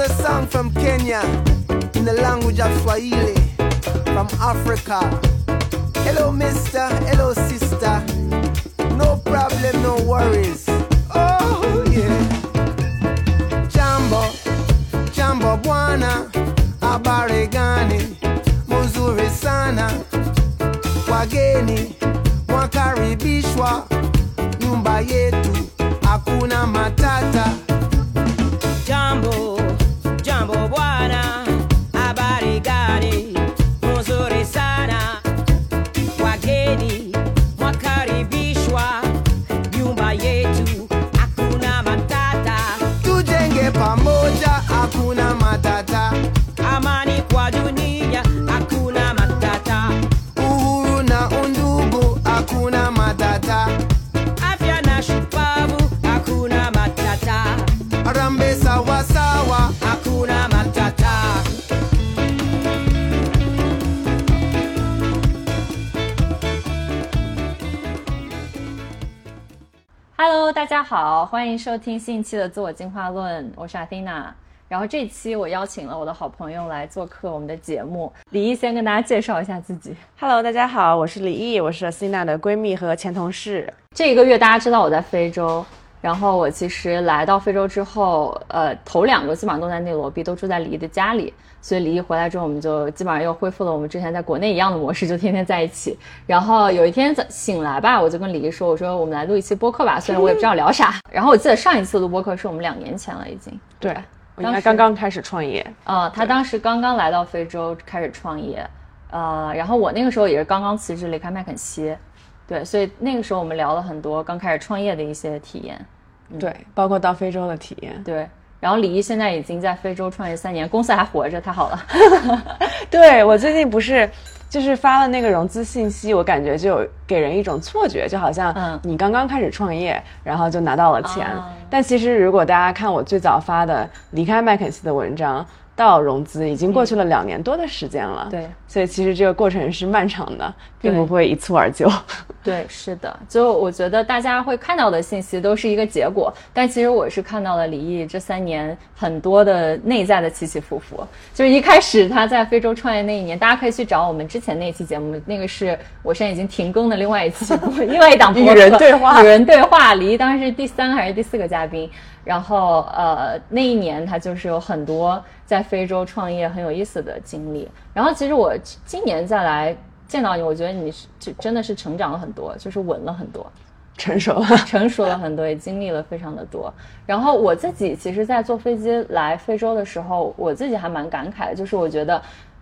a song from Kenya in the language of Swahili from Africa. Hello, mister. Hello, sister. No problem, no worries. Oh, yeah. Jambo, jambo bwana, habari gani? Muzuri sana. Wageni mwakaribishwa nyumba yetu, hakuna matata. 家好，欢迎收听新一期的自我进化论，我是阿蒂娜。然后这期我邀请了我的好朋友来做客我们的节目。李毅先跟大家介绍一下自己。Hello，大家好，我是李毅，我是 Sina 的闺蜜和前同事。这一个月大家知道我在非洲，然后我其实来到非洲之后，呃，头两个基本上都在内罗毕，都住在李毅的家里。所以李毅回来之后，我们就基本上又恢复了我们之前在国内一样的模式，就天天在一起。然后有一天早醒来吧，我就跟李毅说：“我说我们来录一期播客吧，虽然我也不知道聊啥。”然后我记得上一次录播客是我们两年前了，已经。对，我应当时该刚刚开始创业。呃，他当时刚刚来到非洲开始创业，呃，然后我那个时候也是刚刚辞职离开麦肯锡，对，所以那个时候我们聊了很多刚开始创业的一些体验，对，包括到非洲的体验。对。然后李毅现在已经在非洲创业三年，公司还活着，太好了。对我最近不是就是发了那个融资信息，我感觉就有给人一种错觉，就好像嗯你刚刚开始创业，然后就拿到了钱。啊但其实如果大家看我最早发的离开麦肯锡的文章到融资，已经过去了两年多的时间了。对所以其实这个过程是漫长的，并不会一蹴而就。对，是的，就我觉得大家会看到的信息都是一个结果，但其实我是看到了李毅这三年很多的内在的起起伏伏。就是一开始他在非洲创业那一年，大家可以去找我们之前那一期节目，那个是我现在已经停更的另外一期，另外一档播客与人对话与人对话。李毅当时是第三还是第四个嘉宾，然后呃那一年他就是有很多在非洲创业很有意思的经历。然后其实我今年再来见到你，我觉得你是就真的是成长了很多，就是稳了很多，成熟了，成熟了很多，也经历了非常的多。然后我自己其实，在坐飞机来非洲的时候，我自己还蛮感慨的，就是我觉得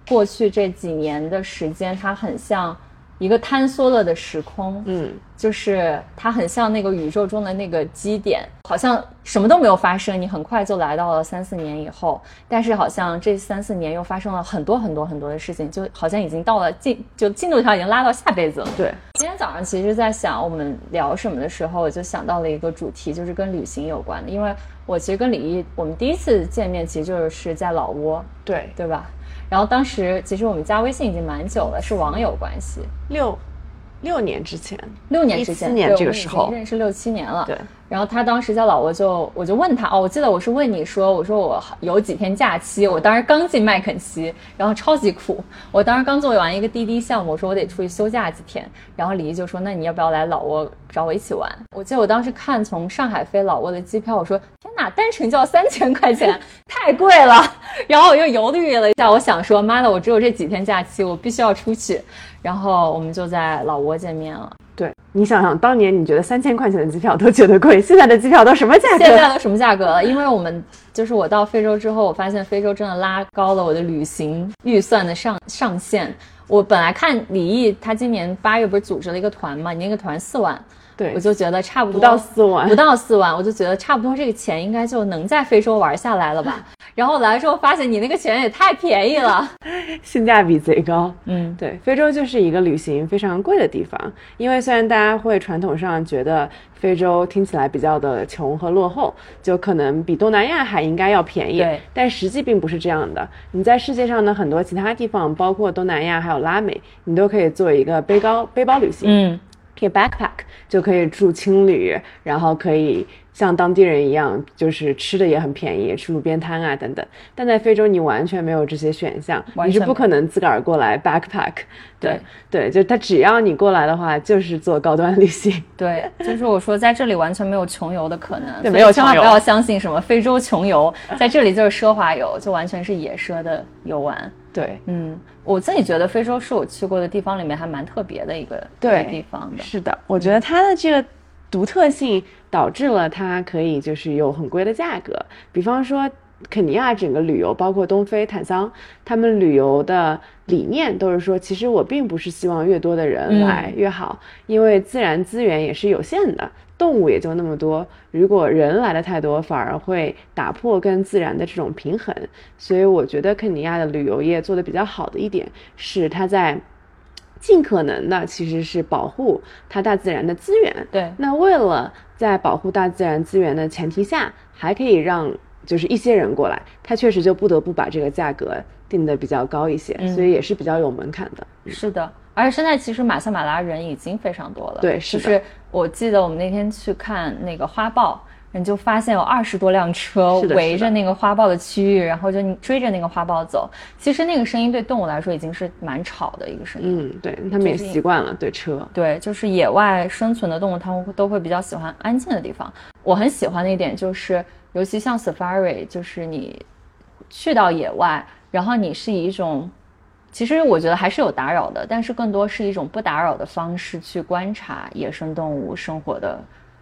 过去这几年的时间，它很像一个坍缩了的时空，嗯，就是它很像那个宇宙中的那个基点，好像什么都没有发生，你很快就来到了三四年以后，但是好像这三四年又发生了很多很多很多的事情，就好像已经到了进就进度条已经拉到下辈子了。对，今天早上其实，在想我们聊什么的时候，我就想到了一个主题，就是跟旅行有关的。因为我其实跟李毅，我们第一次见面其实就是在老挝，对，对吧？然后当时其实我们加微信已经蛮久了，是网友关系。六六年之前，六年之前，14年这个时候经认识六七年了。对。然后他当时在老挝就，我就问他哦，我记得我是问你说，我说我有几天假期，我当时刚进麦肯锡，然后超级苦，我当时刚做完一个滴滴项目，我说我得出去休假几天，然后李毅就说那你要不要来老挝找我一起玩？我记得我当时看从上海飞老挝的机票，我说天哪，单程就要三千块钱，太贵了。然后我又犹豫了一下，我想说妈的，我只有这几天假期，我必须要出去。然后我们就在老挝见面了。对你想想，当年你觉得三千块钱的机票都觉得贵，现在的机票都什么价格？现在都什么价格了？因为我们就是我到非洲之后，我发现非洲真的拉高了我的旅行预算的上上限。我本来看李毅他今年八月不是组织了一个团嘛，你那个团四万，对我就觉得差不多不到四万不到四万，我就觉得差不多这个钱应该就能在非洲玩下来了吧。然后来之后发现你那个钱也太便宜了，性价比贼高。嗯，对，非洲就是一个旅行非常贵的地方，因为虽然大家会传统上觉得非洲听起来比较的穷和落后，就可能比东南亚还应该要便宜，但实际并不是这样的。你在世界上的很多其他地方，包括东南亚还有拉美，你都可以做一个背包背包旅行。嗯，可以 backpack，就可以住青旅，然后可以像当地人一样，就是吃的也很便宜，吃路边摊啊等等。但在非洲，你完全没有这些选项，你是不可能自个儿过来 backpack。对对，就他只要你过来的话，就是做高端旅行。对，就是我说在这里完全没有穷游的可能，对没有千万不要相信什么非洲穷游，在这里就是奢华游，就完全是野奢的游玩。对嗯，我自己觉得非洲是我去过的地方里面还蛮特别的一个对地方的。是的，我觉得它的这个独特性导致了它可以就是有很贵的价格。比方说，肯尼亚整个旅游，包括东非、坦桑，他们旅游的理念都是说，其实我并不是希望越多的人来越好，因为自然资源也是有限的。动物也就那么多，如果人来的太多，反而会打破跟自然的这种平衡。所以我觉得肯尼亚的旅游业做得比较好的一点是，它在尽可能的其实是保护它大自然的资源。对那为了在保护大自然资源的前提下，还可以让就是一些人过来，他确实就不得不把这个价格定得比较高一些，嗯所以也是比较有门槛的。是的，而且现在其实马赛马拉人已经非常多了。对是的就是我记得我们那天去看那个花豹，你就发现有二十多辆车围着那个花豹的区域，然后就你追着那个花豹走。其实那个声音对动物来说已经是蛮吵的一个声音。嗯，对他们也习惯了对车。对，就是野外生存的动物，它们都会比较喜欢安静的地方。我很喜欢的一点就是，尤其像 safari，就是你去到野外，然后你是以一种，其实我觉得还是有打扰的，但是更多是一种不打扰的方式去观察野生动物生活的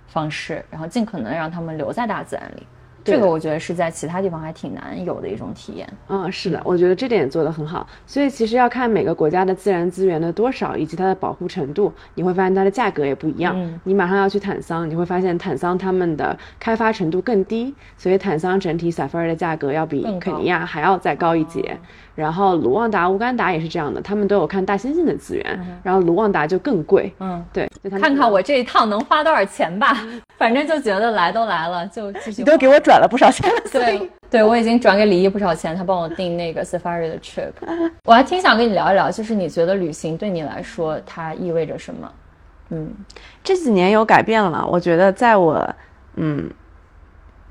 方式，然后尽可能让他们留在大自然里。这个我觉得是在其他地方还挺难有的一种体验。嗯，是的，我觉得这点做得很好。所以其实要看每个国家的自然资源的多少以及它的保护程度，你会发现它的价格也不一样。嗯你马上要去坦桑，你会发现坦桑他们的开发程度更低，所以坦桑整体 safari 的价格要比肯尼亚还要再高一截。然后卢旺达、乌干达也是这样的，他们都有看大猩猩的资源，然后卢旺达就更贵。嗯，对，就看看我这一趟能花多少钱吧，反正就觉得来都来了，就继续。你都给我转了不少钱了，对，对我已经转给李毅不少钱，他帮我订那个 Safari 的 trip。我还挺想跟你聊一聊，就是你觉得旅行对你来说它意味着什么？嗯，这几年有改变了，我觉得在我嗯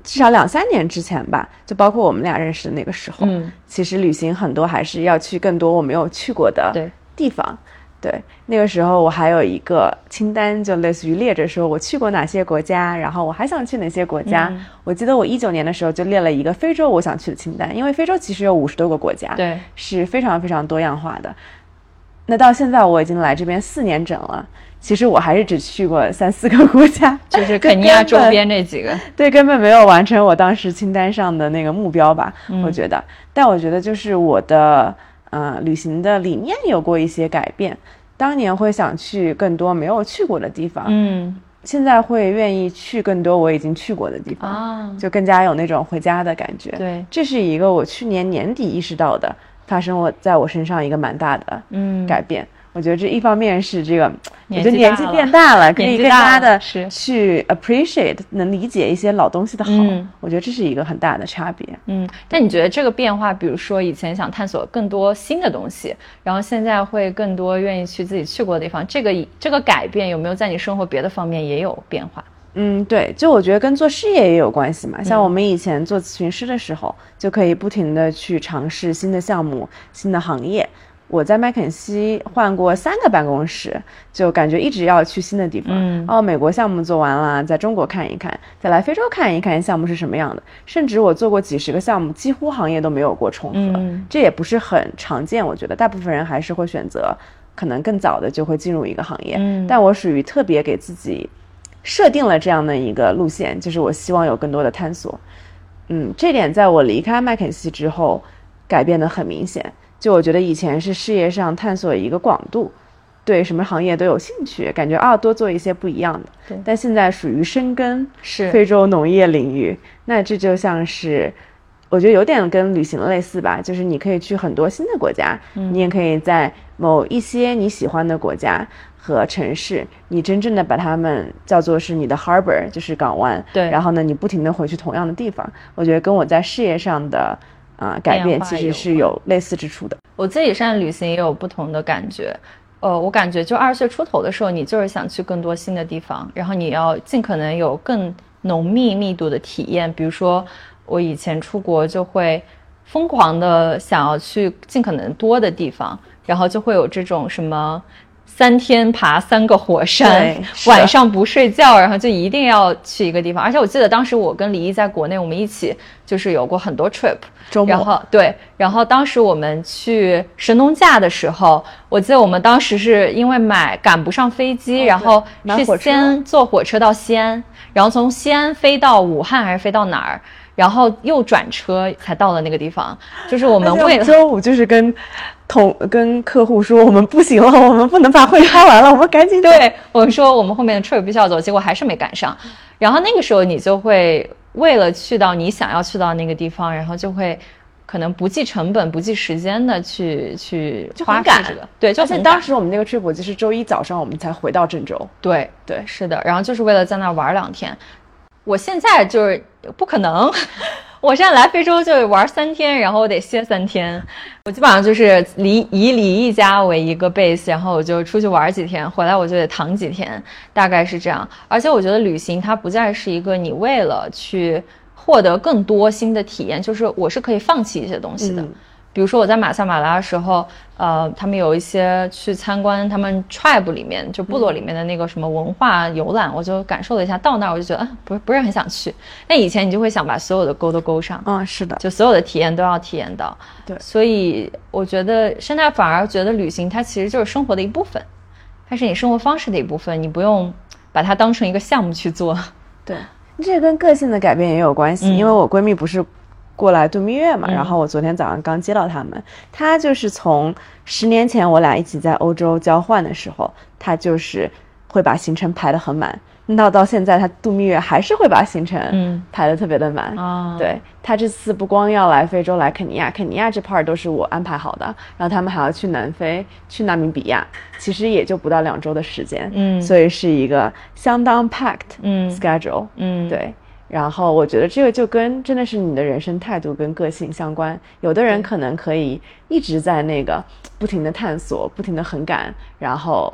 至少两三年之前吧，就包括我们俩认识的那个时候，嗯，其实旅行很多还是要去更多我没有去过的地方。对，那个时候我还有一个清单，就类似于列着说我去过哪些国家，然后我还想去哪些国家。嗯我记得我一九年的时候就列了一个非洲我想去的清单，因为非洲其实有五十多个国家，对，是非常非常多样化的。那到现在我已经来这边四年整了，其实我还是只去过三四个国家，就是肯尼亚周边这几个。对，根本没有完成我当时清单上的那个目标吧，嗯我觉得。但我觉得就是我的呃旅行的理念有过一些改变，当年会想去更多没有去过的地方，嗯现在会愿意去更多我已经去过的地方，啊，就更加有那种回家的感觉。对，这是一个我去年年底意识到的，发生我在我身上一个蛮大的嗯，改变。我觉得这一方面是这个，我年觉得年纪变大了，可以更加的是去 appreciate，能理解一些老东西的好。嗯我觉得这是一个很大的差别。嗯，但你觉得这个变化，比如说以前想探索更多新的东西，然后现在会更多愿意去自己去过的地方，这个这个改变有没有在你生活别的方面也有变化？嗯，对，就我觉得跟做事业也有关系嘛。嗯像我们以前做咨询师的时候，就可以不停的去尝试新的项目、新的行业。我在麦肯锡换过三个办公室，就感觉一直要去新的地方。嗯哦，美国项目做完了，在中国看一看，再来非洲看一看项目是什么样的。甚至我做过几十个项目，几乎行业都没有过重合，嗯这也不是很常见。我觉得大部分人还是会选择可能更早的就会进入一个行业，嗯但我属于特别给自己设定了这样的一个路线，就是我希望有更多的探索。嗯，这点在我离开麦肯锡之后改变的很明显。就我觉得以前是事业上探索一个广度，对什么行业都有兴趣，感觉啊多做一些不一样的对。但现在属于深耕是非洲农业领域，那这就像是。我觉得有点跟旅行类似吧，就是你可以去很多新的国家，嗯你也可以在某一些你喜欢的国家和城市，你真正的把它们叫做是你的 harbor，就是港湾。对然后呢，你不停的回去同样的地方，我觉得跟我在事业上的啊、改变其实是有类似之处的。我自己现在旅行也有不同的感觉。呃，我感觉就二十岁出头的时候，你就是想去更多新的地方，然后你要尽可能有更浓密密度的体验。比如说，我以前出国就会疯狂的想要去尽可能多的地方，然后就会有这种什么。三天爬三个火山晚上不睡觉，然后就一定要去一个地方。而且我记得当时我跟李毅在国内，我们一起就是有过很多 trip，周末然后对，然后当时我们去神农架的时候，我记得我们当时是因为买赶不上飞机，然后先坐火车到西安，然后从西安飞到武汉还是飞到哪儿，然后又转车才到了那个地方。就是我们为了周五就是跟同跟客户说我们不行了，我们不能把会开完了，我们赶紧。对我们说我们后面的 trip 必须要走，结果还是没赶上。然后那个时候你就会为了去到你想要去到那个地方，然后就会可能不计成本、不计时间的去去花费这个，对，就而且当时我们那个 trip 我记是周一早上我们才回到郑州。对对是的，然后就是为了在那玩两天。我现在就是不可能，我现在来非洲就玩三天，然后我得歇三天。我基本上就是离以离异家为一个 base，然后我就出去玩几天，回来我就得躺几天，大概是这样。而且我觉得旅行它不再是一个你为了去获得更多新的体验，就是我是可以放弃一些东西的。比如说我在马萨马拉的时候，呃，他们有一些去参观他们 tribe 里面就部落里面的那个什么文化游览，我就感受了一下。到那儿我就觉得，啊，不是不是很想去。那以前你就会想把所有的勾都勾上，嗯，是的，就所有的体验都要体验到。对所以我觉得现在反而觉得旅行它其实就是生活的一部分，它是你生活方式的一部分，你不用把它当成一个项目去做。对，这跟个性的改变也有关系。嗯因为我闺蜜不是过来度蜜月嘛，嗯然后我昨天早上刚接到他们，他就是从十年前我俩一起在欧洲交换的时候，他就是会把行程排得很满。那到现在，他度蜜月还是会把行程嗯排得特别的满。啊，对他这次不光要来非洲，来肯尼亚，肯尼亚这 part 都是我安排好的，然后他们还要去南非，去纳米比亚，其实也就不到两周的时间，嗯所以是一个相当 packed 嗯 schedule，嗯，对。然后我觉得这个就跟真的是你的人生态度跟个性相关。有的人可能可以一直在那个不停的探索、不停的横赶，然后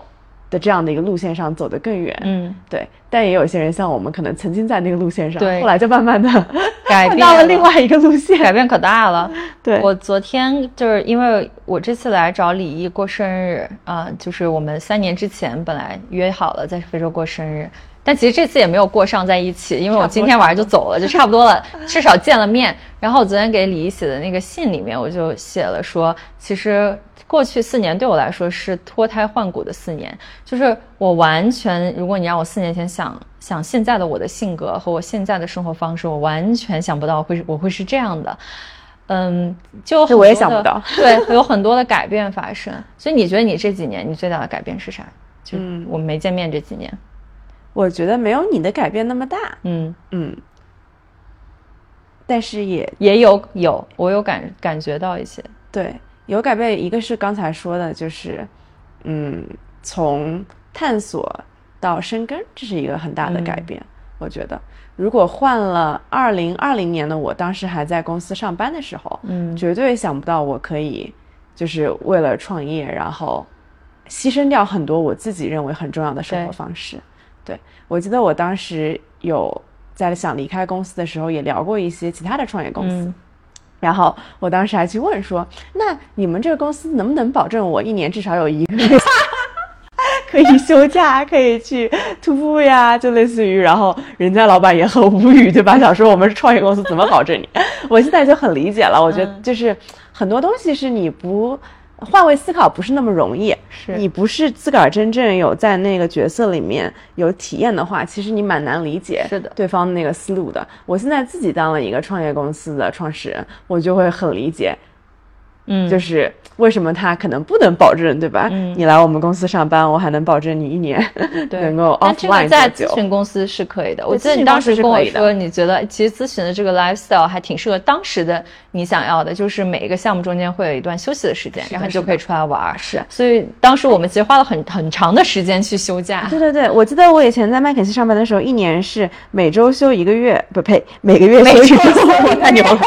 的这样的一个路线上走得更远。嗯，对。但也有些人像我们，可能曾经在那个路线上，对后来就慢慢的 改变到了变了另外一个路线。改变可大了。对，我昨天就是因为我这次来找李毅过生日啊、就是我们三年之前本来约好了在非洲过生日，但其实这次也没有过上在一起，因为我今天晚上就走了，就差不多了，至少见了面。然后我昨天给李毅写的那个信里面，我就写了说，其实过去四年对我来说是脱胎换骨的四年，就是我完全，如果你让我四年前想想现在的我的性格和我现在的生活方式，我完全想不到会是我会是这样的。嗯，就我也想不到对，有很多的改变发生。所以你觉得你这几年你最大的改变是啥？就嗯我们没见面这几年，我觉得没有你的改变那么大。嗯，嗯，但是也也有有，我有感感觉到一些，对，有改变。一个是刚才说的，就是，嗯，从探索到生根，这是一个很大的改变。我觉得，如果换了二零二零年的我，当时还在公司上班的时候，嗯绝对想不到我可以，就是为了创业，然后牺牲掉很多我自己认为很重要的生活方式。对我记得我当时有在想离开公司的时候，也聊过一些其他的创业公司。嗯然后我当时还去问说：“那你们这个公司能不能保证我一年至少有一个月 可以休假，可以去徒步呀？就类似于，然后人家老板也很无语，对吧？想说我们是创业公司，怎么保证你？我现在就很理解了，我觉得嗯就是很多东西是你不换位思考不是那么容易。是你不是自个儿真正有在那个角色里面有体验的话，其实你蛮难理解是的对方的那个思路的。我现在自己当了一个创业公司的创始人，我就会很理解，嗯，就是为什么他可能不能保证，对吧？嗯你来我们公司上班，我还能保证你一年对 能够 offline 在咨？询公司是可以的。我记得你当时跟我说，你觉得其实咨询的这个 lifestyle 还挺适合当时的你想要的，就是每一个项目中间会有一段休息的时间，然后你就可以出来玩儿。是所以当时我们其实花了很很长的时间去休假。对对对，我记得我以前在麦肯锡上班的时候，一年是每周休一个月，不呸，每个月休一周，我太牛了。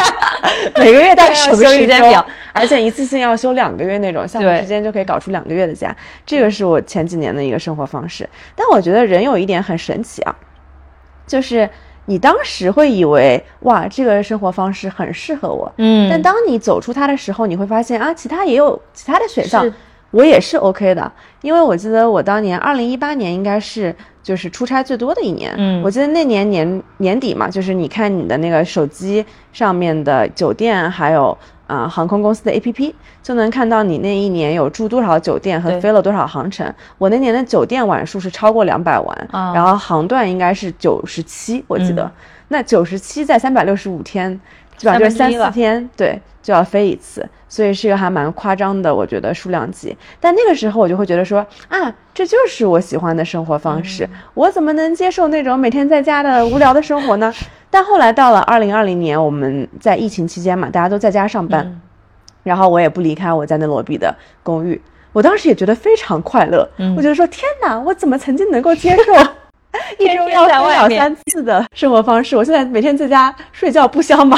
每个月大概 什么休一周时间表，而且一次性要休两个月那种，项目对时间就可以搞出两个月的假。这个是我前几年的一个生活方式。但我觉得人有一点很神奇啊，就是你当时会以为哇，这个生活方式很适合我，嗯但当你走出它的时候，你会发现啊，其他也有其他的选项，我也是 OK 的。因为我记得我当年二零一八年应该是就是出差最多的一年，嗯我记得那年年年底嘛，就是你看你的那个手机上面的酒店还有。啊、航空公司的 APP 就能看到你那一年有住多少酒店和飞了多少航程。我那年的酒店晚数是超过两百晚，啊然后航段应该是九十七，我记得。嗯那九十七在三百六十五天，基本上就是三四天，对，就要飞一次，所以是一个还蛮夸张的，我觉得数量级。但那个时候我就会觉得说啊，这就是我喜欢的生活方式，我怎么能接受那种每天在家的无聊的生活呢？但后来到了二零二零年，我们在疫情期间嘛，大家都在家上班，嗯然后我也不离开我在内罗毕的公寓，我当时也觉得非常快乐，嗯我觉得说天哪，我怎么曾经能够接受 一周要飞在外面两三次的生活方式？我现在每天在家睡觉不香吗？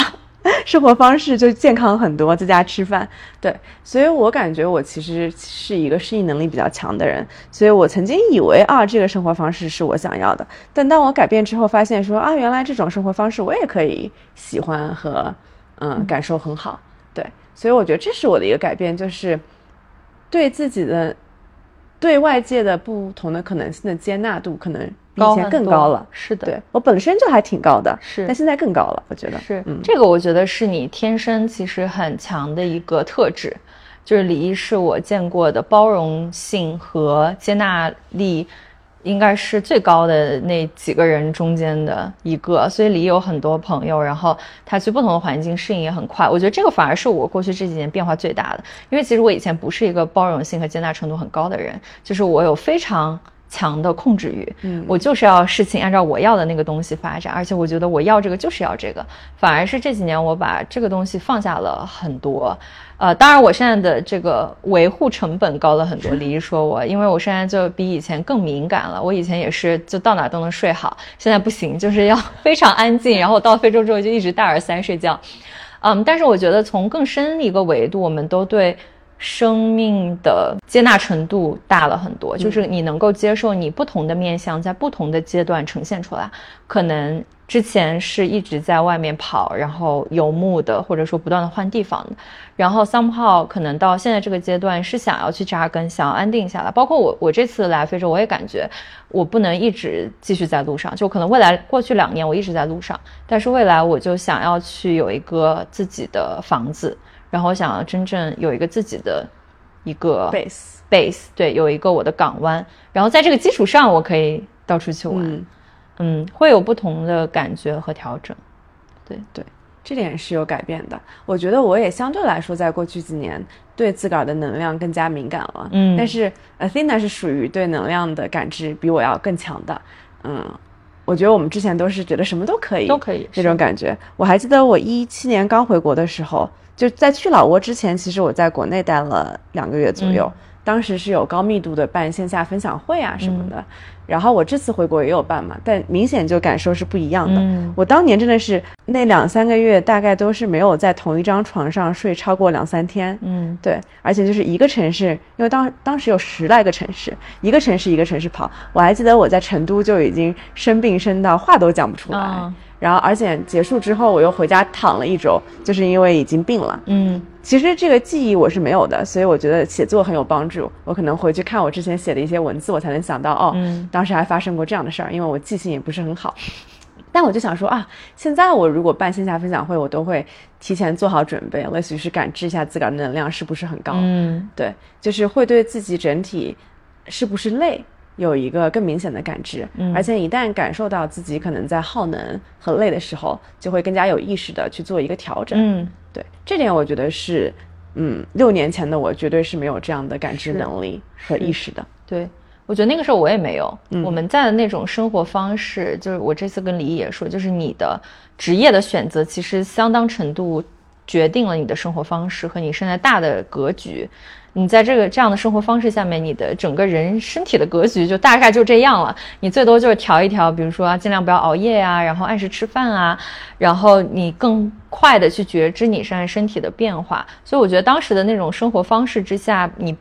生活方式就健康很多，在家吃饭，对，所以我感觉我其实是一个适应能力比较强的人，所以我曾经以为啊，这个生活方式是我想要的，但当我改变之后，发现说啊，原来这种生活方式我也可以喜欢和嗯感受很好，对，所以我觉得这是我的一个改变，就是对自己的对外界的不同的可能性的接纳度，可能比以前更高了。是的，对我本身就还挺高的，是。但现在更高了，我觉得。是、嗯，这个，我觉得是你天生其实很强的一个特质，就是李毅是我见过的包容性和接纳力，应该是最高的那几个人中间的一个。所以里有很多朋友，然后他去不同的环境适应也很快。我觉得这个反而是我过去这几年变化最大的，因为其实我以前不是一个包容性和接纳程度很高的人，就是我有非常。强的控制欲，嗯我就是要事情按照我要的那个东西发展，而且我觉得我要这个就是要这个，反而是这几年我把这个东西放下了很多，呃，当然我现在的这个维护成本高了很多。李毅说我，因为我现在就比以前更敏感了，我以前也是就到哪都能睡好，现在不行，就是要 非常安静，然后我到非洲之后就一直戴耳塞睡觉，嗯，但是我觉得从更深一个维度，我们都对。生命的接纳程度大了很多，就是你能够接受你不同的面相在不同的阶段呈现出来。可能之前是一直在外面跑，然后游牧的，或者说不断的换地方的，然后 somehow 可能到现在这个阶段是想要去扎根，想要安定下来。包括我，我这次来非洲，我也感觉我不能一直继续在路上，就可能未来过去两年我一直在路上，但是未来我就想要去有一个自己的房子。然后我想要真正有一个自己的一个 base base，对，有一个我的港湾，然后在这个基础上，我可以到处去玩，嗯嗯会有不同的感觉和调整。对对，这点是有改变的。我觉得我也相对来说，在过去几年对自个儿的能量更加敏感了。嗯但是 Athena 是属于对能量的感知比我要更强的。嗯，我觉得我们之前都是觉得什么都可以，都可以那种感觉。我还记得我一七年刚回国的时候，就在去老挝之前，其实我在国内待了两个月左右。嗯当时是有高密度的办线下分享会啊什么的，然后我这次回国也有办嘛，但明显就感受是不一样的。嗯我当年真的是那两三个月，大概都是没有在同一张床上睡超过两三天。嗯对，而且就是一个城市，因为当当时有十来个城市，一个城市一个城市跑。我还记得我在成都就已经生病生到话都讲不出来，啊然后而且结束之后我又回家躺了一周，就是因为已经病了。嗯其实这个记忆我是没有的，所以我觉得写作很有帮助。我可能回去看我之前写的一些文字，我才能想到哦，嗯当时还发生过这样的事儿，因为我记性也不是很好。但我就想说啊，现在我如果办线下分享会，我都会提前做好准备，类似于是感知一下自个儿的能量是不是很高。嗯对，就是会对自己整体是不是累有一个更明显的感知，嗯而且一旦感受到自己可能在耗能和累的时候，就会更加有意识的去做一个调整。嗯对，这点我觉得是，嗯，六年前的我绝对是没有这样的感知能力和意识的。对，我觉得那个时候我也没有。嗯我们在的那种生活方式，就是我这次跟李毅也说，就是你的职业的选择，其实相当程度决定了你的生活方式和你现在大的格局。你在这个这样的生活方式下面，你的整个人身体的格局就大概就这样了。你最多就是调一调，比如说尽量不要熬夜啊，然后按时吃饭啊，然后你更快的去觉知你现在身体的变化。所以我觉得当时的那种生活方式之下，你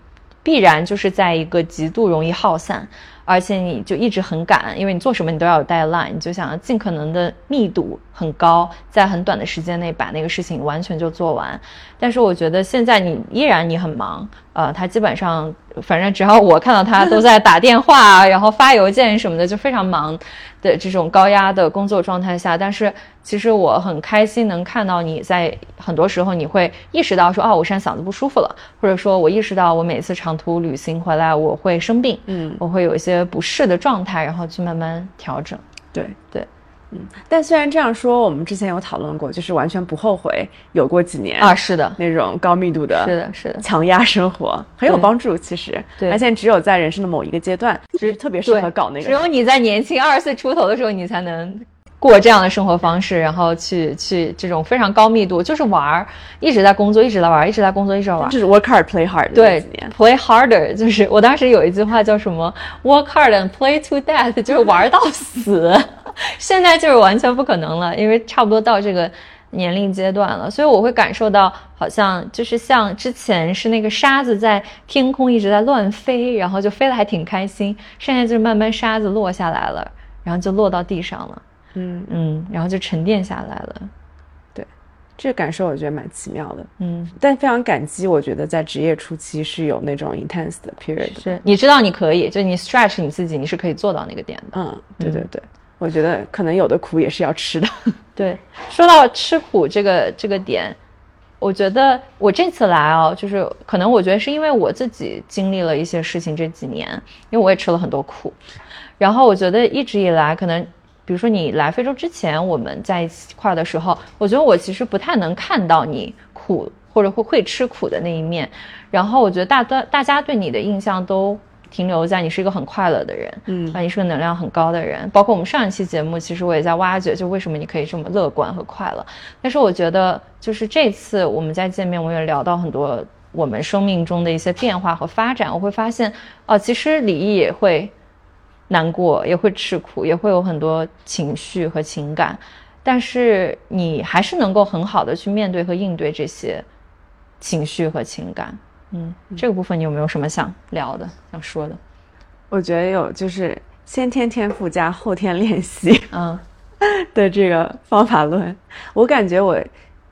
必然就是在一个极度容易耗散。而且你就一直很赶，因为你做什么你都要有 deadline，你就想要尽可能的密度很高，在很短的时间内把那个事情完全就做完。但是我觉得现在你依然你很忙，呃，他基本上反正只要我看到他都在打电话，然后发邮件什么的，就非常忙的这种高压的工作状态下。但是其实我很开心能看到你在很多时候你会意识到说，哦，我现在嗓子不舒服了，或者说我意识到我每次长途旅行回来我会生病，嗯。我会有一些不适的状态，然后去慢慢调整。对。对。嗯。但虽然这样说，我们之前有讨论过，就是完全不后悔有过几年啊，是的，那种高密度的、是的，是的，强压生活，很有帮助。其实，对。而且只有在人生的某一个阶段，就是特别适合搞那个。只有你在年轻二十岁出头的时候，你才能过这样的生活方式，然后去去这种非常高密度，就是玩儿，一直在工作，一直在玩儿，一直在工作，一直在玩儿。就是 work hard, play hard 对。，play harder，就是我当时有一句话叫什么，work hard and play to death，就是玩到死。现在就是完全不可能了，因为差不多到这个年龄阶段了，所以我会感受到，好像就是像之前是那个沙子在天空一直在乱飞，然后就飞得还挺开心，现在就是慢慢沙子落下来了，然后就落到地上了，嗯，嗯，然后就沉淀下来了，对这个感受我觉得蛮奇妙的，嗯，但非常感激。我觉得在职业初期是有那种 intense 的 period。是你知道你可以，就你 stretch 你自己，你是可以做到那个点的。嗯，对对对，我觉得可能有的苦也是要吃的。对，说到吃苦这个这个点，我觉得我这次来哦，就是可能我觉得是因为我自己经历了一些事情这几年，因为我也吃了很多苦，然后我觉得一直以来可能。比如说你来非洲之前，我们在一块儿的时候，我觉得我其实不太能看到你苦或者会会吃苦的那一面。然后我觉得大大大家对你的印象都停留在你是一个很快乐的人，嗯啊，你是个能量很高的人。包括我们上一期节目，其实我也在挖掘，就为什么你可以这么乐观和快乐。但是我觉得，就是这次我们在见面，我也聊到很多我们生命中的一些变化和发展。我会发现，哦，其实李毅也会难过，也会吃苦，也会有很多情绪和情感，但是你还是能够很好的去面对和应对这些情绪和情感。嗯，这个部分你有没有什么想聊的、想说的？我觉得有就是先天天赋加后天练习嗯 的这个方法论。我感觉我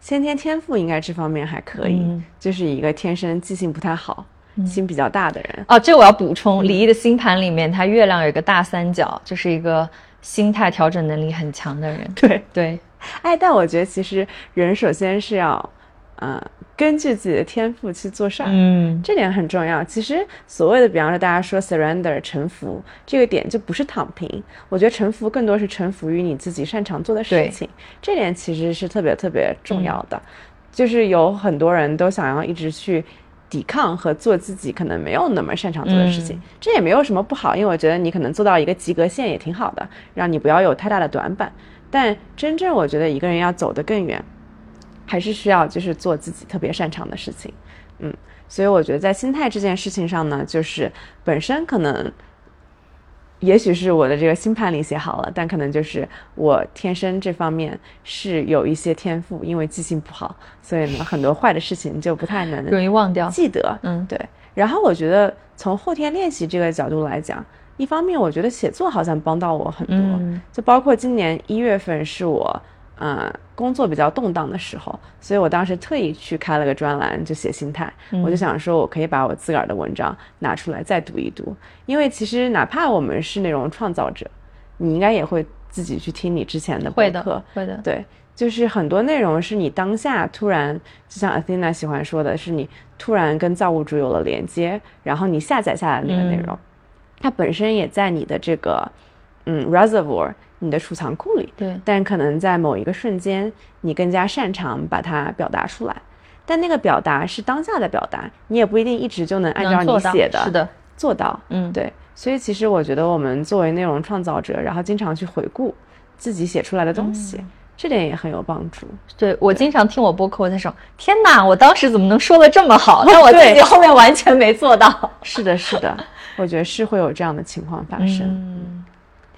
先天天赋应该这方面还可以，嗯就是一个天生记性不太好、心比较大的人。哦，这我要补充，李毅的星盘里面，他月亮有一个大三角，就是一个心态调整能力很强的人。对，对，哎，但我觉得其实人首先是要，呃，根据自己的天赋去做事儿。嗯这点很重要。其实所谓的，比方说大家说 surrender 臣服这个点，就不是躺平。我觉得臣服更多是臣服于你自己擅长做的事情，这点其实是特别特别重要的。就是有很多人都想要一直去抵抗和做自己可能没有那么擅长做的事情，嗯这也没有什么不好，因为我觉得你可能做到一个及格线也挺好的，让你不要有太大的短板。但真正我觉得一个人要走得更远，还是需要就是做自己特别擅长的事情，嗯，所以我觉得在心态这件事情上呢，就是本身可能，也许是我的这个星盘里写好了，但可能就是我天生这方面是有一些天赋，因为记性不好，所以呢很多坏的事情就不太能容易忘掉。记得，嗯对。然后我觉得从后天练习这个角度来讲，一方面我觉得写作好像帮到我很多，嗯就包括今年一月份是我呃工作比较动荡的时候，所以我当时特意去开了个专栏，就写心态。嗯。我就想说，我可以把我自个儿的文章拿出来再读一读，因为其实哪怕我们是那种创造者，你应该也会自己去听你之前的播会客。的，，会的。对，就是很多内容是你当下突然，就像 Athena 喜欢说的，是你突然跟造物主有了连接，然后你下载下来那个内容，它本身也在你的这个嗯 reservoir，你的储藏库里，对但可能在某一个瞬间，你更加擅长把它表达出来。但那个表达是当下的表达，你也不一定一直就能按照你写的是的，做到。嗯对，所以其实我觉得我们作为内容创造者，然后经常去回顾自己写出来的东西，这点也很有帮助。对我经常听我播客，我在想，天哪，我当时怎么能说的这么好？但我自己后面完全没做到。是的，是的，我觉得是会有这样的情况发生。嗯，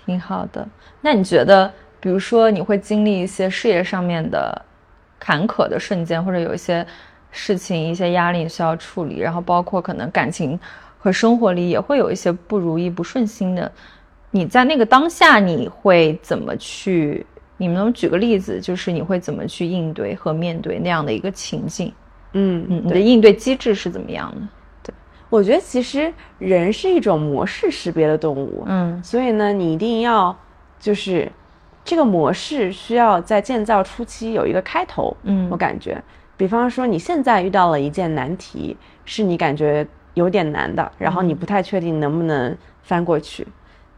挺好的。那你觉得，比如说你会经历一些事业上面的坎坷的瞬间，或者有一些事情、一些压力需要处理，然后包括可能感情和生活里也会有一些不如意、不顺心的。你在那个当下，你会怎么去？你们能举个例子，就是你会怎么去应对和面对那样的一个情境？嗯嗯，你的，应对机制是怎么样的？我觉得其实人是一种模式识别的动物。嗯所以呢，你一定要就是这个模式需要在建造初期有一个开头。嗯我感觉，比方说你现在遇到了一件难题，是你感觉有点难的，然后你嗯不太确定能不能翻过去，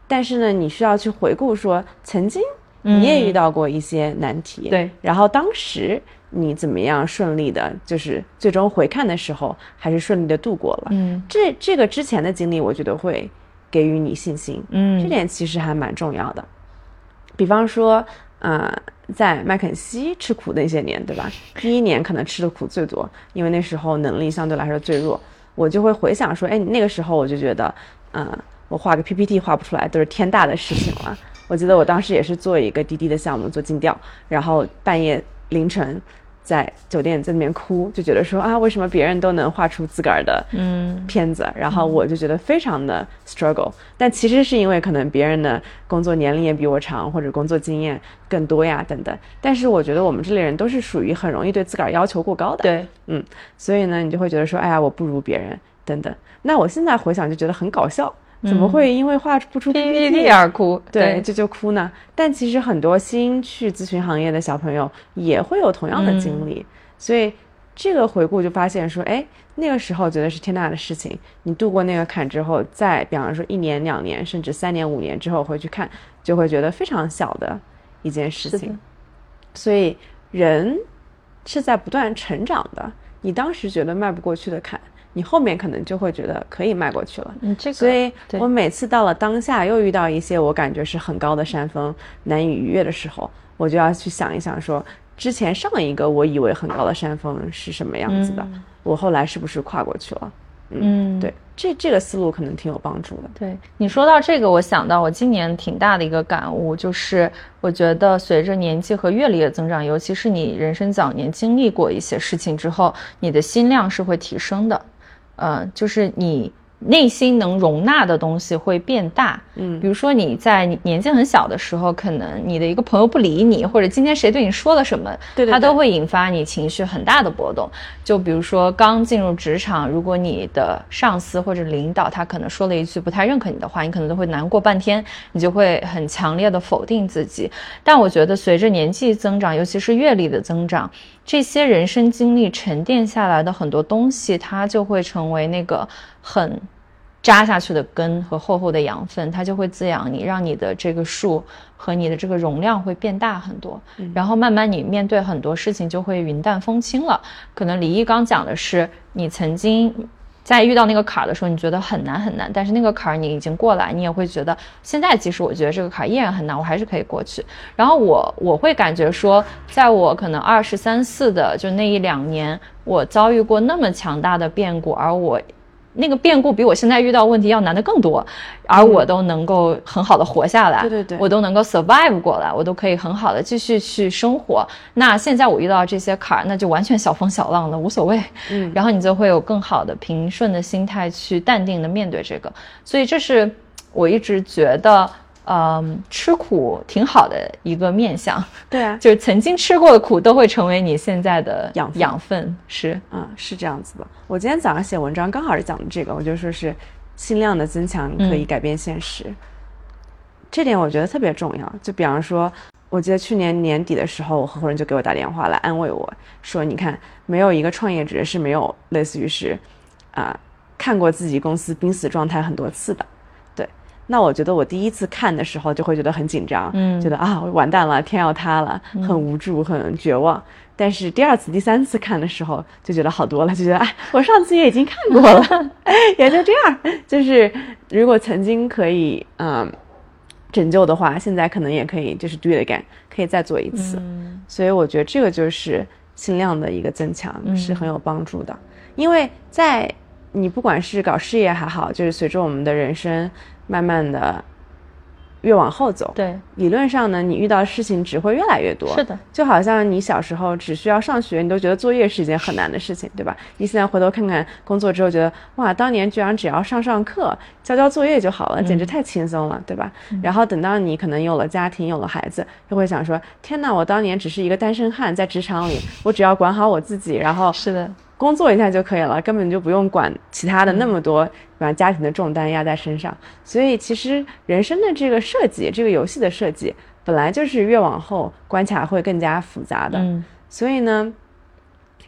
但是呢，你需要去回顾说曾经你也遇到过一些难题，嗯对，然后当时。你怎么样顺利的，就是最终回看的时候，还是顺利的度过了。嗯这这个之前的经历，我觉得会给予你信心。嗯这点其实还蛮重要的。比方说，呃，在麦肯锡吃苦那些年，对吧？第一年可能吃的苦最多，因为那时候能力相对来说最弱。我就会回想说，哎，那个时候我就觉得，嗯、我画个 PPT 画不出来都是天大的事情了。我记得我当时也是做一个滴滴的项目，做尽调，然后半夜凌晨在酒店在那边哭，就觉得说啊，为什么别人都能画出自个儿的嗯片子，然后我就觉得非常的 struggle。但其实是因为可能别人的工作年龄也比我长，或者工作经验更多呀等等。但是我觉得我们这类人都是属于很容易对自个儿要求过高的，，对，嗯，所以呢，你就会觉得说，哎呀，我不如别人等等。那我现在回想就觉得很搞笑，怎么会因为画不出 PPT 而哭，对，这就哭呢。但其实很多新去咨询行业的小朋友也会有同样的经历，所以这个回顾就发现说，哎，那个时候觉得是天大的事情，你度过那个坎之后，再比方说一年、两年，甚至三年、五年之后回去看，就会觉得非常小的一件事情。所以人是在不断成长的。你当时觉得迈不过去的坎，你后面可能就会觉得可以迈过去了。嗯，这个，所以我每次到了当下，又遇到一些我感觉是很高的山峰难以逾越的时候，我就要去想一想说，之前上一个我以为很高的山峰是什么样子的，我后来是不是跨过去了？嗯，对，这这个思路可能挺有帮助的。对你说到这个，我想到我今年挺大的一个感悟，就是我觉得随着年纪和阅历的增长，尤其是你人生早年经历过一些事情之后，你的心量是会提升的，呃，就是你内心能容纳的东西会变大。嗯比如说你在年纪很小的时候，可能你的一个朋友不理你，或者今天谁对你说了什么，对对对它都会引发你情绪很大的波动。就比如说刚进入职场，如果你的上司或者领导他可能说了一句不太认可你的话，你可能都会难过半天，你就会很强烈的否定自己。但我觉得随着年纪增长，尤其是阅历的增长，这些人生经历沉淀下来的很多东西，它就会成为那个很扎下去的根和厚厚的养分，它就会滋养你，让你的这个树和你的这个容量会变大很多。然后慢慢你面对很多事情就会云淡风轻了。可能李毅刚讲的是，你曾经在遇到那个坎儿的时候，你觉得很难很难，但是那个坎儿你已经过来，你也会觉得现在即使我觉得这个坎儿依然很难，我还是可以过去。然后我我会感觉说，在我可能二十三四的就那一两年，我遭遇过那么强大的变故，而我。那个变故比我现在遇到问题要难的更多，而我都能够很好的活下来，对对对我都能够 survive 过来，我都可以很好的继续去生活。那现在我遇到这些坎儿，那就完全小风小浪的无所谓，嗯然后你就会有更好的平顺的心态去淡定的面对这个。所以这是我一直觉得，嗯，吃苦挺好的一个面相，对啊，就是曾经吃过的苦都会成为你现在的养分养分，是，嗯，是这样子的。我今天早上写文章刚好是讲的这个，我就说是心量的增强可以嗯改变现实，这点我觉得特别重要。就比方说，我记得去年年底的时候，我合伙人就给我打电话来安慰我说：“你看，没有一个创业者是没有类似于是啊、看过自己公司濒死状态很多次的。”对，那我觉得我第一次看的时候就会觉得很紧张，嗯觉得啊完蛋了，天要塌了，很无助，很绝望。但是第二次、第三次看的时候，就觉得好多了，就觉得哎，我上次也已经看过了，也就这样。就是如果曾经可以嗯拯救的话，现在可能也可以就是 do it again，可可以再做一次。嗯所以我觉得这个就是心量的一个增强，嗯是很有帮助的。因为在你不管是搞事业还好，就是随着我们的人生慢慢的越往后走，对，理论上呢，你遇到的事情只会越来越多。是的，就好像你小时候只需要上学，你都觉得作业是一件很难的事情，对吧？你现在回头看看工作之后，觉得哇，当年居然只要上上课、交交作业就好了，简直太轻松了，对吧？然后等到你可能有了家庭、有了孩子，就会想说：天哪，我当年只是一个单身汉，在职场里，我只要管好我自己，然后是的，工作一下就可以了，根本就不用管其他的那么多，把家庭的重担压在身上。所以其实人生的这个设计，这个游戏的设计，本来就是越往后关卡会更加复杂的。嗯所以呢，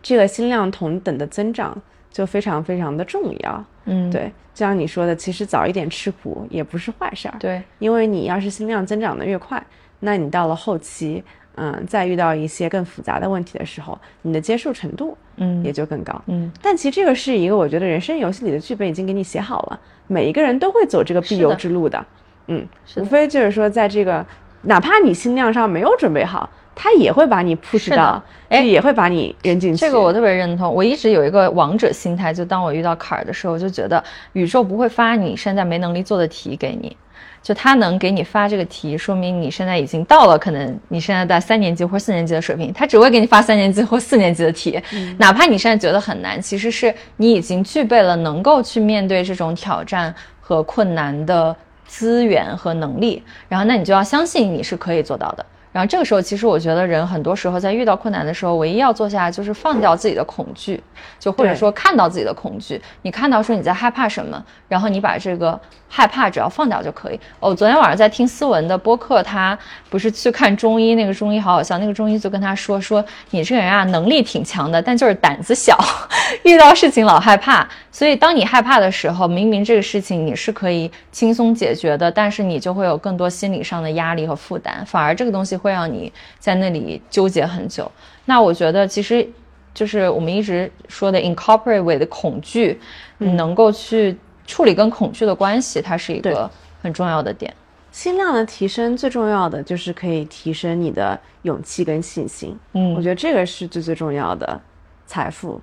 这个心量同等的增长就非常非常的重要。嗯，对，就像你说的，其实早一点吃苦也不是坏事儿。对，因为你要是心量增长的越快，那你到了后期，嗯，再遇到一些更复杂的问题的时候，你的接受程度，嗯也就更高。嗯，但其实这个是一个我觉得人生游戏里的剧本已经给你写好了，每一个人都会走这个必由之路的。嗯，是无非就是说在这个，哪怕你心量上没有准备好，他也会把你 push 到，哎也会把你扔进去。这个我特别认同。我一直有一个王者心态，就当我遇到坎儿的时候，我就觉得宇宙不会发你现在没能力做的题给你，就他能给你发这个题，说明你现在已经到了可能你现在在三年级或四年级的水平，他只会给你发三年级或四年级的题，哪怕你现在觉得很难，其实是你已经具备了能够去面对这种挑战和困难的资源和能力，然后那你就要相信你是可以做到的。然后这个时候，其实我觉得人很多时候在遇到困难的时候，唯一要做下来就是放掉自己的恐惧，就或者说看到自己的恐惧，你看到说你在害怕什么，然后你把这个害怕只要放掉就可以。哦，昨天晚上在听思文的播客，他不是去看中医，那个中医好好笑，那个中医就跟他说说你这个人啊能力挺强的，但就是胆子小，遇到事情老害怕。所以当你害怕的时候，明明这个事情你是可以轻松解决的，但是你就会有更多心理上的压力和负担，反而这个东西会让你在那里纠结很久。那我觉得其实就是我们一直说的 incorporate with 恐惧，你能够去处理跟恐惧的关系，它是一个很重要的点。心量的提升，最重要的就是可以提升你的勇气跟信心。嗯我觉得这个是最最重要的财富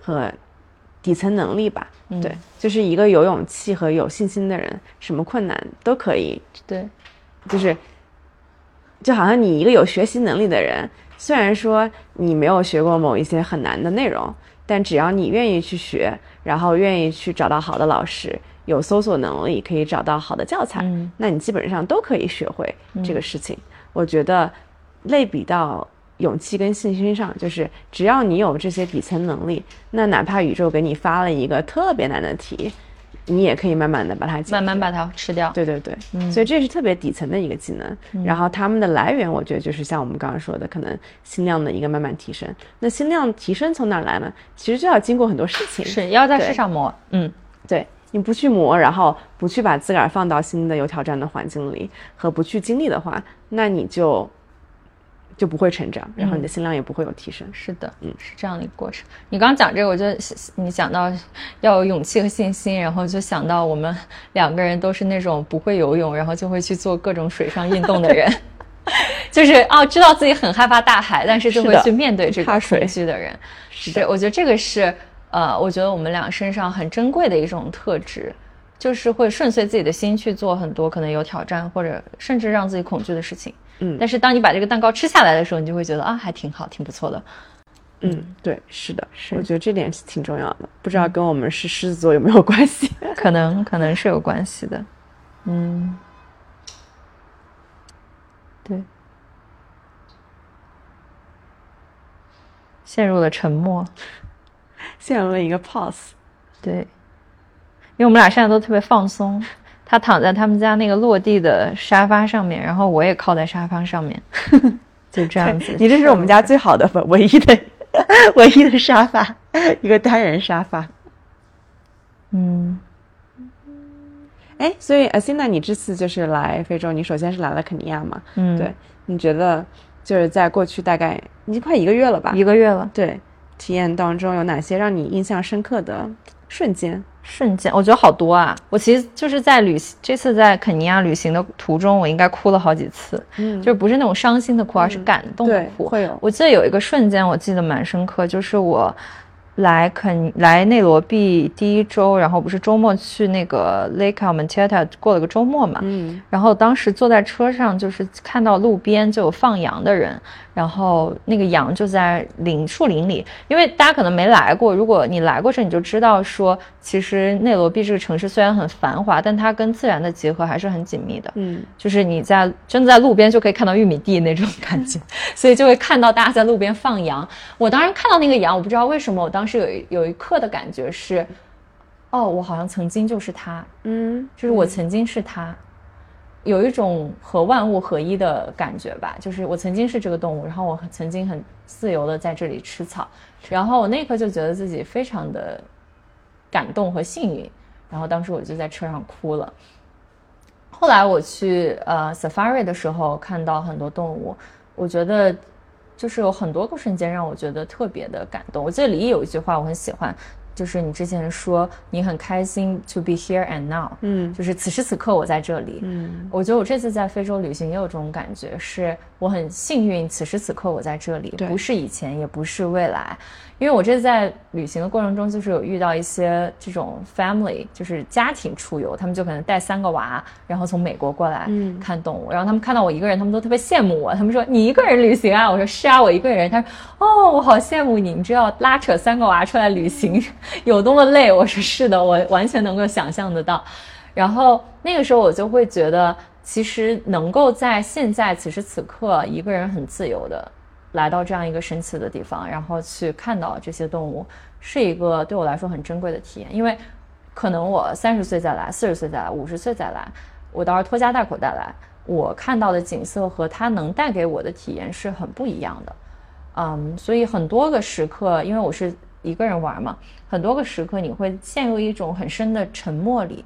和底层能力吧。嗯对，就是一个有勇气和有信心的人，什么困难都可以，对，就是就好像你一个有学习能力的人，虽然说你没有学过某一些很难的内容，但只要你愿意去学，然后愿意去找到好的老师，有搜索能力，可以找到好的教材，嗯那你基本上都可以学会这个事情。我觉得类比到勇气跟信心上，就是只要你有这些底层能力，那哪怕宇宙给你发了一个特别难的题，你也可以慢慢的把它。慢慢把它吃掉。对对对，嗯所以这是特别底层的一个技能。然后他们的来源，我觉得就是像我们刚刚说的，可能心量的一个慢慢提升。那心量提升从哪儿来呢？其实就要经过很多事情。是要在对世上磨，嗯，对你不去磨，然后不去把自个儿放到新的有挑战的环境里，和不去经历的话，那你就就不会成长，然后你的心量也不会有提升。是的，嗯，是这样的一个过程。你刚刚讲这个，我就你讲到要有勇气和信心，然后就想到我们两个人都是那种不会游泳，然后就会去做各种水上运动的人，就是哦，知道自己很害怕大海，但是就会去面对这个怕水恐惧的人。是对，我觉得这个是呃，我觉得我们俩身上很珍贵的一种特质，就是会顺遂自己的心去做很多可能有挑战或者甚至让自己恐惧的事情。嗯但是当你把这个蛋糕吃下来的时候，你就会觉得啊，还挺好，挺不错的。嗯，对，是的，是我觉得这点是挺重要的。不知道跟我们是狮子座有没有关系？可能可能是有关系的，嗯，对，陷入了沉默，陷入了一个 pause。对，因为我们俩现在都特别放松，他躺在他们家那个落地的沙发上面，然后我也靠在沙发上面，就这样子。你这是我们家最好的、唯一的、唯一的沙发，一个单人沙发。嗯，哎，所以 Asina，你这次就是来非洲，你首先是来了肯尼亚嘛？嗯对，你觉得就是在过去大概已经快一个月了吧？一个月了，对，体验当中有哪些让你印象深刻的瞬间？瞬间，我觉得好多啊！我其实就是在旅行，这次在肯尼亚旅行的途中，我应该哭了好几次，嗯就不是那种伤心的哭，而是感动的哭。对会有我记得有一个瞬间，我记得蛮深刻，就是我来肯来内罗毕第一周，然后不是周末去那个 Lake Almantiata 过了个周末嘛，嗯然后当时坐在车上，就是看到路边就有放羊的人，然后那个羊就在林树林里。因为大家可能没来过，如果你来过这，你就知道说，其实内罗毕这个城市虽然很繁华，但它跟自然的结合还是很紧密的。嗯就是你在真的在路边就可以看到玉米地那种感觉，所以就会看到大家在路边放羊。我当时看到那个羊，我不知道为什么，我当时有一有一刻的感觉是，哦，我好像曾经就是他，嗯，就是我曾经是它，有一种和万物合一的感觉吧。就是我曾经是这个动物，然后我曾经很自由的在这里吃草，然后我那一刻就觉得自己非常的感动和幸运，然后当时我就在车上哭了。后来我去呃 safari 的时候，看到很多动物，我觉得就是有很多个瞬间让我觉得特别的感动。我记得李毅有一句话我很喜欢，就是你之前说你很开心 to be here and now，嗯就是此时此刻我在这里。嗯我觉得我这次在非洲旅行也有这种感觉，是我很幸运，此时此刻我在这里，不是以前，也不是未来。因为我这次在旅行的过程中，就是有遇到一些这种 family，就是家庭出游，他们就可能带三个娃，然后从美国过来嗯看动物，然后他们看到我一个人，他们都特别羡慕我，他们说你一个人旅行啊？我说是啊，我一个人。他说哦，我好羡慕你，你知道拉扯三个娃出来旅行有多么累？我说是的，我完全能够想象得到。然后那个时候我就会觉得，其实能够在现在此时此刻，一个人很自由的来到这样一个神奇的地方，然后去看到这些动物，是一个对我来说很珍贵的体验。因为可能我三十岁再来，四十岁再来，五十岁再来，我到时候拖家带口带来，我看到的景色和它能带给我的体验是很不一样的。嗯，所以很多个时刻，因为我是一个人玩嘛，很多个时刻你会陷入一种很深的沉默里。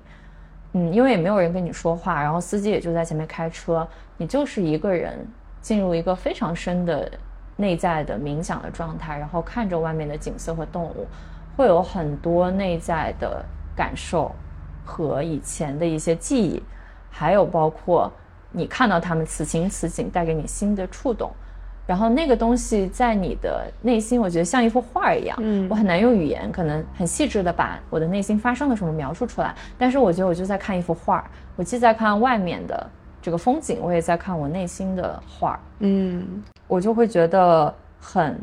嗯，因为也没有人跟你说话，然后司机也就在前面开车，你就是一个人进入一个非常深的内在的冥想的状态，然后看着外面的景色和动物，会有很多内在的感受和以前的一些记忆，还有包括你看到他们此情此景带给你新的触动。然后那个东西在你的内心，我觉得像一幅画儿一样，嗯我很难用语言，可能很细致的把我的内心发生了什么描述出来。但是我觉得我就在看一幅画儿，我既在看外面的这个风景，我也在看我内心的画儿，嗯我就会觉得很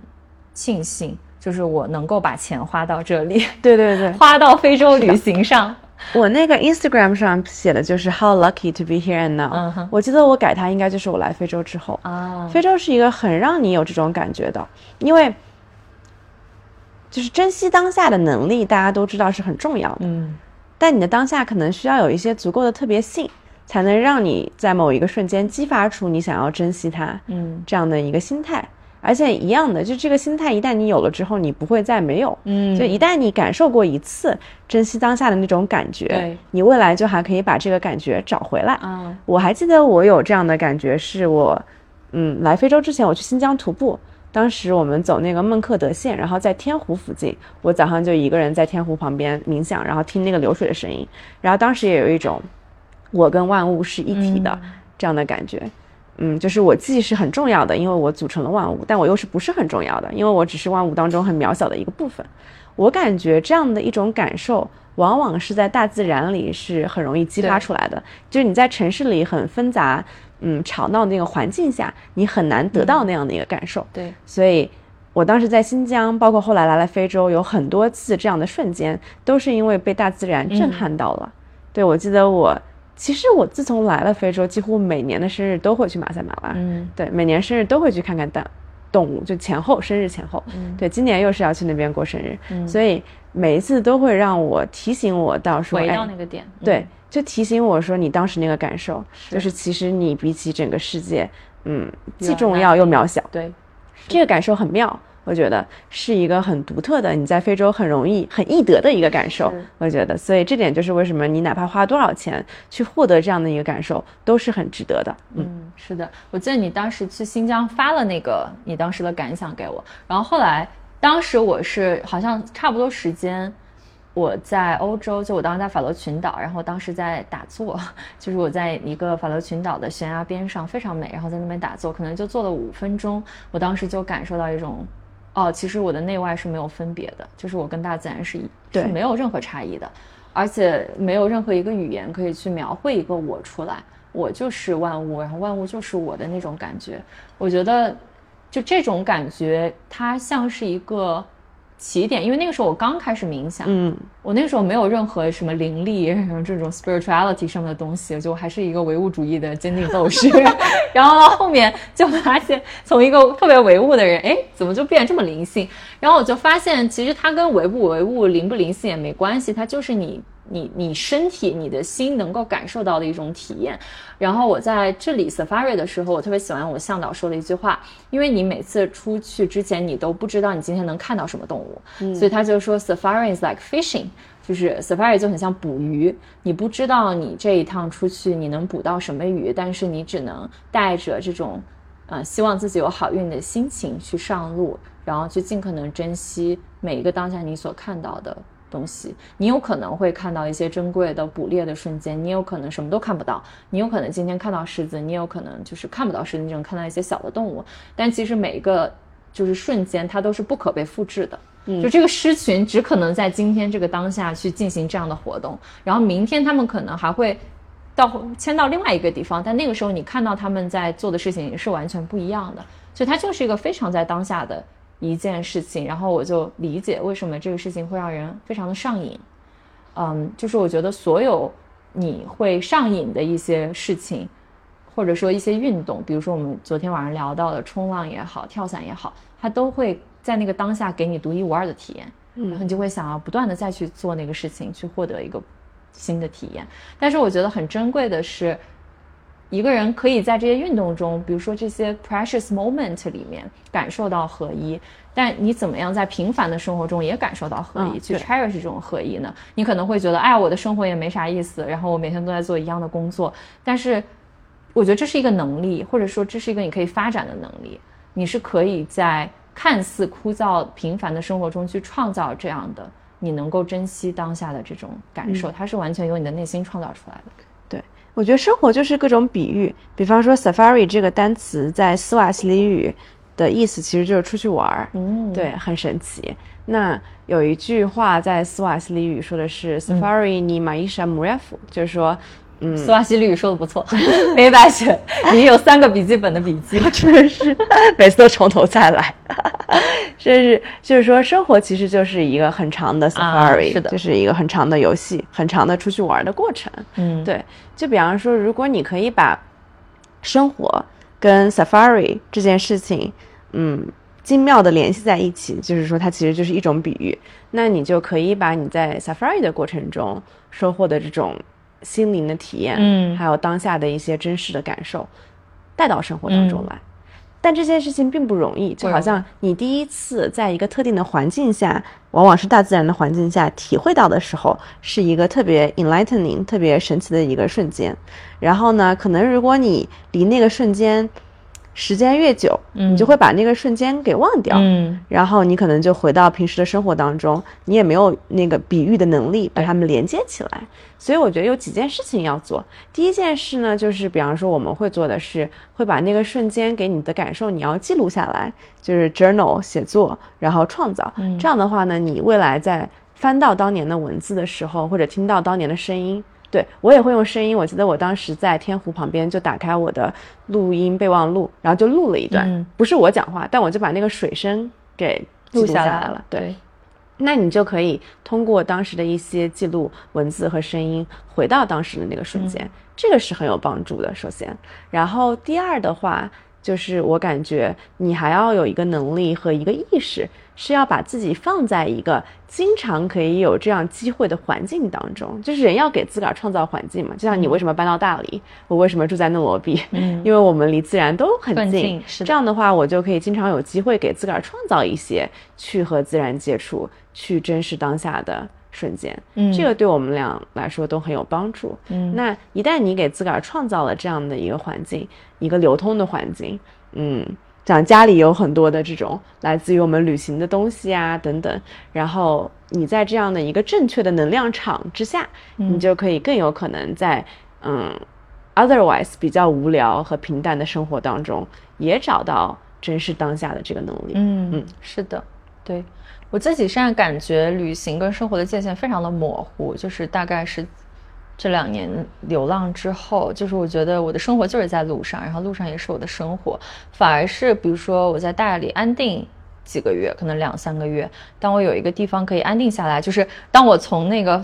庆幸，就是我能够把钱花到这里，对对对，花到非洲旅行上。我那个 Instagram 上写的就是 How lucky to be here and now。嗯哼我记得我改它应该就是我来非洲之后。啊，非洲是一个很让你有这种感觉的，因为就是珍惜当下的能力，大家都知道是很重要的。嗯但你的当下可能需要有一些足够的特别性，才能让你在某一个瞬间激发出你想要珍惜它嗯这样的一个心态。而且一样的，就这个心态，一旦你有了之后，你不会再没有。嗯就一旦你感受过一次珍惜当下的那种感觉对，你未来就还可以把这个感觉找回来。啊我还记得我有这样的感觉，是我，嗯，来非洲之前我去新疆徒步，当时我们走那个孟克德县，然后在天湖附近，我早上就一个人在天湖旁边冥想，然后听那个流水的声音，然后当时也有一种我跟万物是一体的这样的感觉。嗯，就是我既是很重要的，因为我组成了万物，但我又是不是很重要的，因为我只是万物当中很渺小的一个部分。我感觉这样的一种感受，往往是在大自然里是很容易激发出来的。就是你在城市里很纷杂、嗯吵闹的那个环境下，你很难得到那样的一个感受。对，所以，我当时在新疆，包括后来来了非洲，有很多次这样的瞬间，都是因为被大自然震撼到了。对我记得我，其实我自从来了非洲，几乎每年的生日都会去马赛马拉。嗯。对，每年生日都会去看看动动物，就前后生日前后。嗯。对，今年又是要去那边过生日，嗯。所以每一次都会让我提醒我到说，回哎到那个点，嗯。对，就提醒我说你当时那个感受，是。就是其实你比起整个世界，嗯，既重要又渺小。对，这个感受很妙，我觉得是一个很独特的，你在非洲很容易、很易得的一个感受。我觉得，所以这点就是为什么你哪怕花多少钱去获得这样的一个感受，都是很值得的。嗯，嗯，是的，我记得你当时去新疆发了那个你当时的感想给我，然后后来当时我是好像差不多时间，我在欧洲，就我当时在法罗群岛，然后当时在打坐，就是我在一个法罗群岛的悬崖边上，非常美，然后在那边打坐，可能就坐了五分钟，我当时就感受到一种，哦，其实我的内外是没有分别的，就是我跟大自然是一是没有任何差异的，而且没有任何一个语言可以去描绘一个我出来，我就是万物，然后万物就是我的那种感觉。我觉得，就这种感觉，它像是一个起点，因为那个时候我刚开始冥想，嗯，我那个时候没有任何什么灵力，什么这种 spirituality 上面的东西，就还是一个唯物主义的坚定斗士。然后到后面就发现，从一个特别唯物的人，哎，怎么就变得这么灵性？然后我就发现，其实它跟唯不唯物、灵不灵性也没关系，它就是你。你你身体、你的心能够感受到的一种体验。然后我在这里 safari 的时候，我特别喜欢我向导说的一句话，因为你每次出去之前，你都不知道你今天能看到什么动物，所以他就说 safari is like fishing，就是 safari 就很像捕鱼，你不知道你这一趟出去你能捕到什么鱼，但是你只能带着这种，呃，希望自己有好运的心情去上路，然后去尽可能珍惜每一个当下你所看到的。东西，你有可能会看到一些珍贵的捕猎的瞬间，你有可能什么都看不到，你有可能今天看到狮子，你有可能就是看不到狮子，你只能看到一些小的动物。但其实每一个就是瞬间，它都是不可被复制的。就这个狮群只可能在今天这个当下去进行这样的活动，然后明天他们可能还会到迁到另外一个地方，但那个时候你看到他们在做的事情是完全不一样的，所以它就是一个非常在当下的。一件事情，然后我就理解为什么这个事情会让人非常的上瘾。嗯，就是我觉得所有你会上瘾的一些事情，或者说一些运动，比如说我们昨天晚上聊到的冲浪也好，跳伞也好，它都会在那个当下给你独一无二的体验，然后你就会想要不断的再去做那个事情，去获得一个新的体验。但是我觉得很珍贵的是。一个人可以在这些运动中，比如说这些 precious moment 里面感受到合一，但你怎么样在平凡的生活中也感受到合一，去 cherish 这种合一呢？你可能会觉得，哎呀，我的生活也没啥意思，然后我每天都在做一样的工作。但是，我觉得这是一个能力，或者说这是一个你可以发展的能力。你是可以在看似枯燥平凡的生活中去创造这样的，你能够珍惜当下的这种感受，它是完全由你的内心创造出来的。我觉得生活就是各种比喻，比方说 “safari” 这个单词在斯瓦希里语的意思其实就是出去玩儿，嗯，对，很神奇。那有一句话在斯瓦希里语说的是 “safari ni maisha mrefu”，就是说，嗯，斯瓦西里语说的不错，没白学。你有三个笔记本的笔记，真的是每次都从头再来。真是就是说，生活其实就是一个很长的 safari，、是的就是一个很长的游戏，很长的出去玩的过程。嗯，对，就比方说，如果你可以把生活跟 safari 这件事情，嗯，精妙的联系在一起，就是说它其实就是一种比喻，那你就可以把你在 safari 的过程中收获的这种心灵的体验，嗯还有当下的一些真实的感受，带到生活当中来。但这件事情并不容易，就好像你第一次在一个特定的环境下，往往是大自然的环境下体会到的时候，是一个特别 enlightening、特别神奇的一个瞬间。然后呢，可能如果你离那个瞬间时间越久，你就会把那个瞬间给忘掉。嗯然后你可能就回到平时的生活当中，你也没有那个比喻的能力把它们连接起来。所以我觉得有几件事情要做。第一件事呢，就是比方说我们会做的是，会把那个瞬间给你的感受你要记录下来，就是 journal 写作，然后创造。这样的话呢，你未来在翻到当年的文字的时候，或者听到当年的声音。对我也会用声音，我记得我当时在天湖旁边就打开我的录音备忘录，然后就录了一段，嗯不是我讲话，但我就把那个水声给录下来了。对，那你就可以通过当时的一些记录文字和声音，回到当时的那个瞬间，这个是很有帮助的。首先，然后第二的话，就是我感觉你还要有一个能力和一个意识，是要把自己放在一个经常可以有这样机会的环境当中。就是人要给自个儿创造环境嘛，就像你为什么搬到大理，我为什么住在诺罗比，嗯因为我们离自然都很近。近是这样的话，我就可以经常有机会给自个儿创造一些去和自然接触、去珍视当下的瞬间。嗯这个对我们俩来说都很有帮助。嗯那一旦你给自个儿创造了这样的一个环境，一个流通的环境，嗯，讲家里有很多的这种来自于我们旅行的东西啊等等，然后你在这样的一个正确的能量场之下，你就可以更有可能在嗯 otherwise 比较无聊和平淡的生活当中，也找到珍视当下的这个能力。嗯嗯，是的，对我自己现在感觉旅行跟生活的界限非常的模糊，就是大概是这两年流浪之后，就是我觉得我的生活就是在路上，然后路上也是我的生活，反而是比如说我在大理安定。几个月，可能两三个月。当我有一个地方可以安定下来，就是当我从那个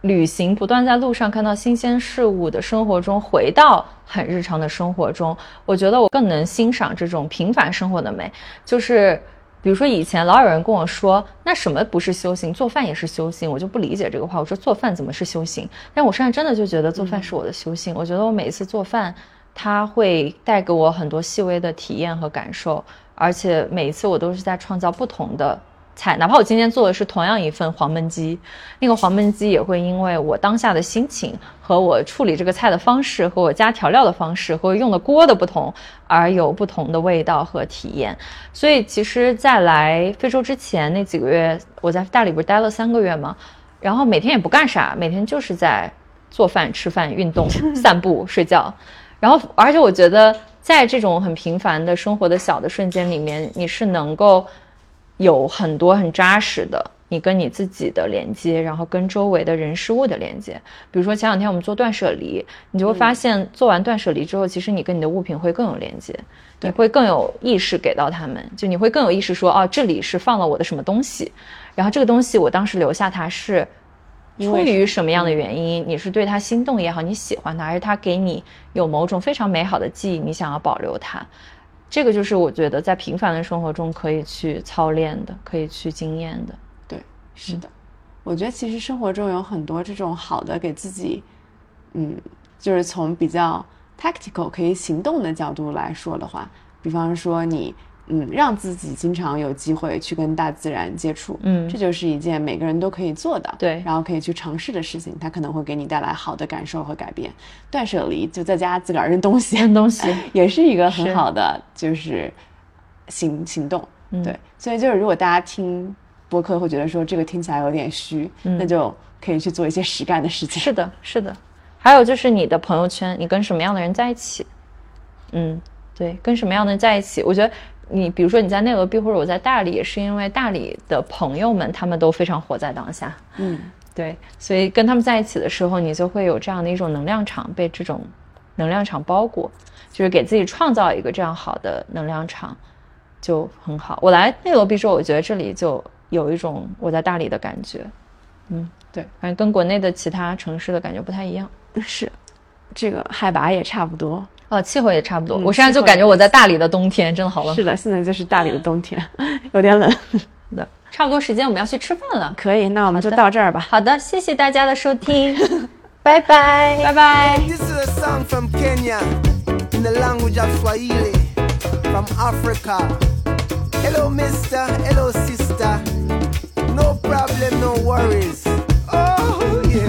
旅行不断在路上看到新鲜事物的生活中，回到很日常的生活中，我觉得我更能欣赏这种平凡生活的美。就是比如说以前老有人跟我说，那什么不是修行？做饭也是修行，我就不理解这个话。我说做饭怎么是修行？但我现在真的就觉得做饭是我的修行。我觉得我每一次做饭，它会带给我很多细微的体验和感受，而且每一次我都是在创造不同的。菜，哪怕我今天做的是同样一份黄焖鸡，那个黄焖鸡也会因为我当下的心情和我处理这个菜的方式，和我加调料的方式，和我用的锅的不同，而有不同的味道和体验。所以，其实，在来非洲之前那几个月，我在大理不是待了三个月吗？然后每天也不干啥，每天就是在做饭、吃饭、运动、散步、睡觉。然后，而且我觉得，在这种很平凡的生活的小的瞬间里面，你是能够。有很多很扎实的，你跟你自己的连接，然后跟周围的人事物的连接。比如说前两天我们做断舍离，你就会发现做完断舍离之后，其实你跟你的物品会更有连接，你会更有意识给到他们，就你会更有意识说，哦，这里是放了我的什么东西，然后这个东西我当时留下它是出于什么样的原因？你是对它心动也好，你喜欢它，还是它给你有某种非常美好的记忆，你想要保留它？这个就是我觉得在平凡的生活中可以去操练的，可以去经验的。对，是的。我觉得其实生活中有很多这种好的给自己，嗯，就是从比较 tactical 可以行动的角度来说的话，比方说你。嗯，让自己经常有机会去跟大自然接触，嗯，这就是一件每个人都可以做的，对，然后可以去尝试的事情，它可能会给你带来好的感受和改变。断舍离就在家自个儿扔东西，扔东西 也是一个很好的就是行行动，对。所以就是如果大家听播客会觉得说这个听起来有点虚，那就可以去做一些实干的事情。是的，是的。还有就是你的朋友圈，你跟什么样的人在一起？嗯，对，跟什么样的人在一起？我觉得。你比如说你在内罗毕或者我在大理，也是因为大理的朋友们他们都非常活在当下，嗯，对，所以跟他们在一起的时候，你就会有这样的一种能量场被这种能量场包裹，就是给自己创造一个这样好的能量场，就很好。我来内罗毕之后，我觉得这里就有一种我在大理的感觉，嗯，对，反正跟国内的其他城市的感觉不太一样，是，这个海拔也差不多。哦，气候也差不多。我现在就感觉我在大理的冬天真的好冷。是的，现在就是大理的冬天，有点冷。的，差不多时间我们要去吃饭了。可以，那我们就到这儿吧。好的，谢谢大家的收听，拜拜，拜拜。This is a song from Kenya in the language of Swahili from Africa. Hello, mister. Hello, sister. No problem, no worries. Oh, yeah.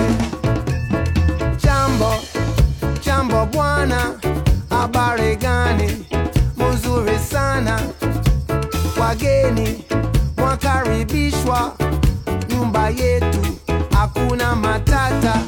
Jambo, jambo habari gani? Mzuri sana. Wageni mwakaribishwa nyumba yetu, hakuna matata.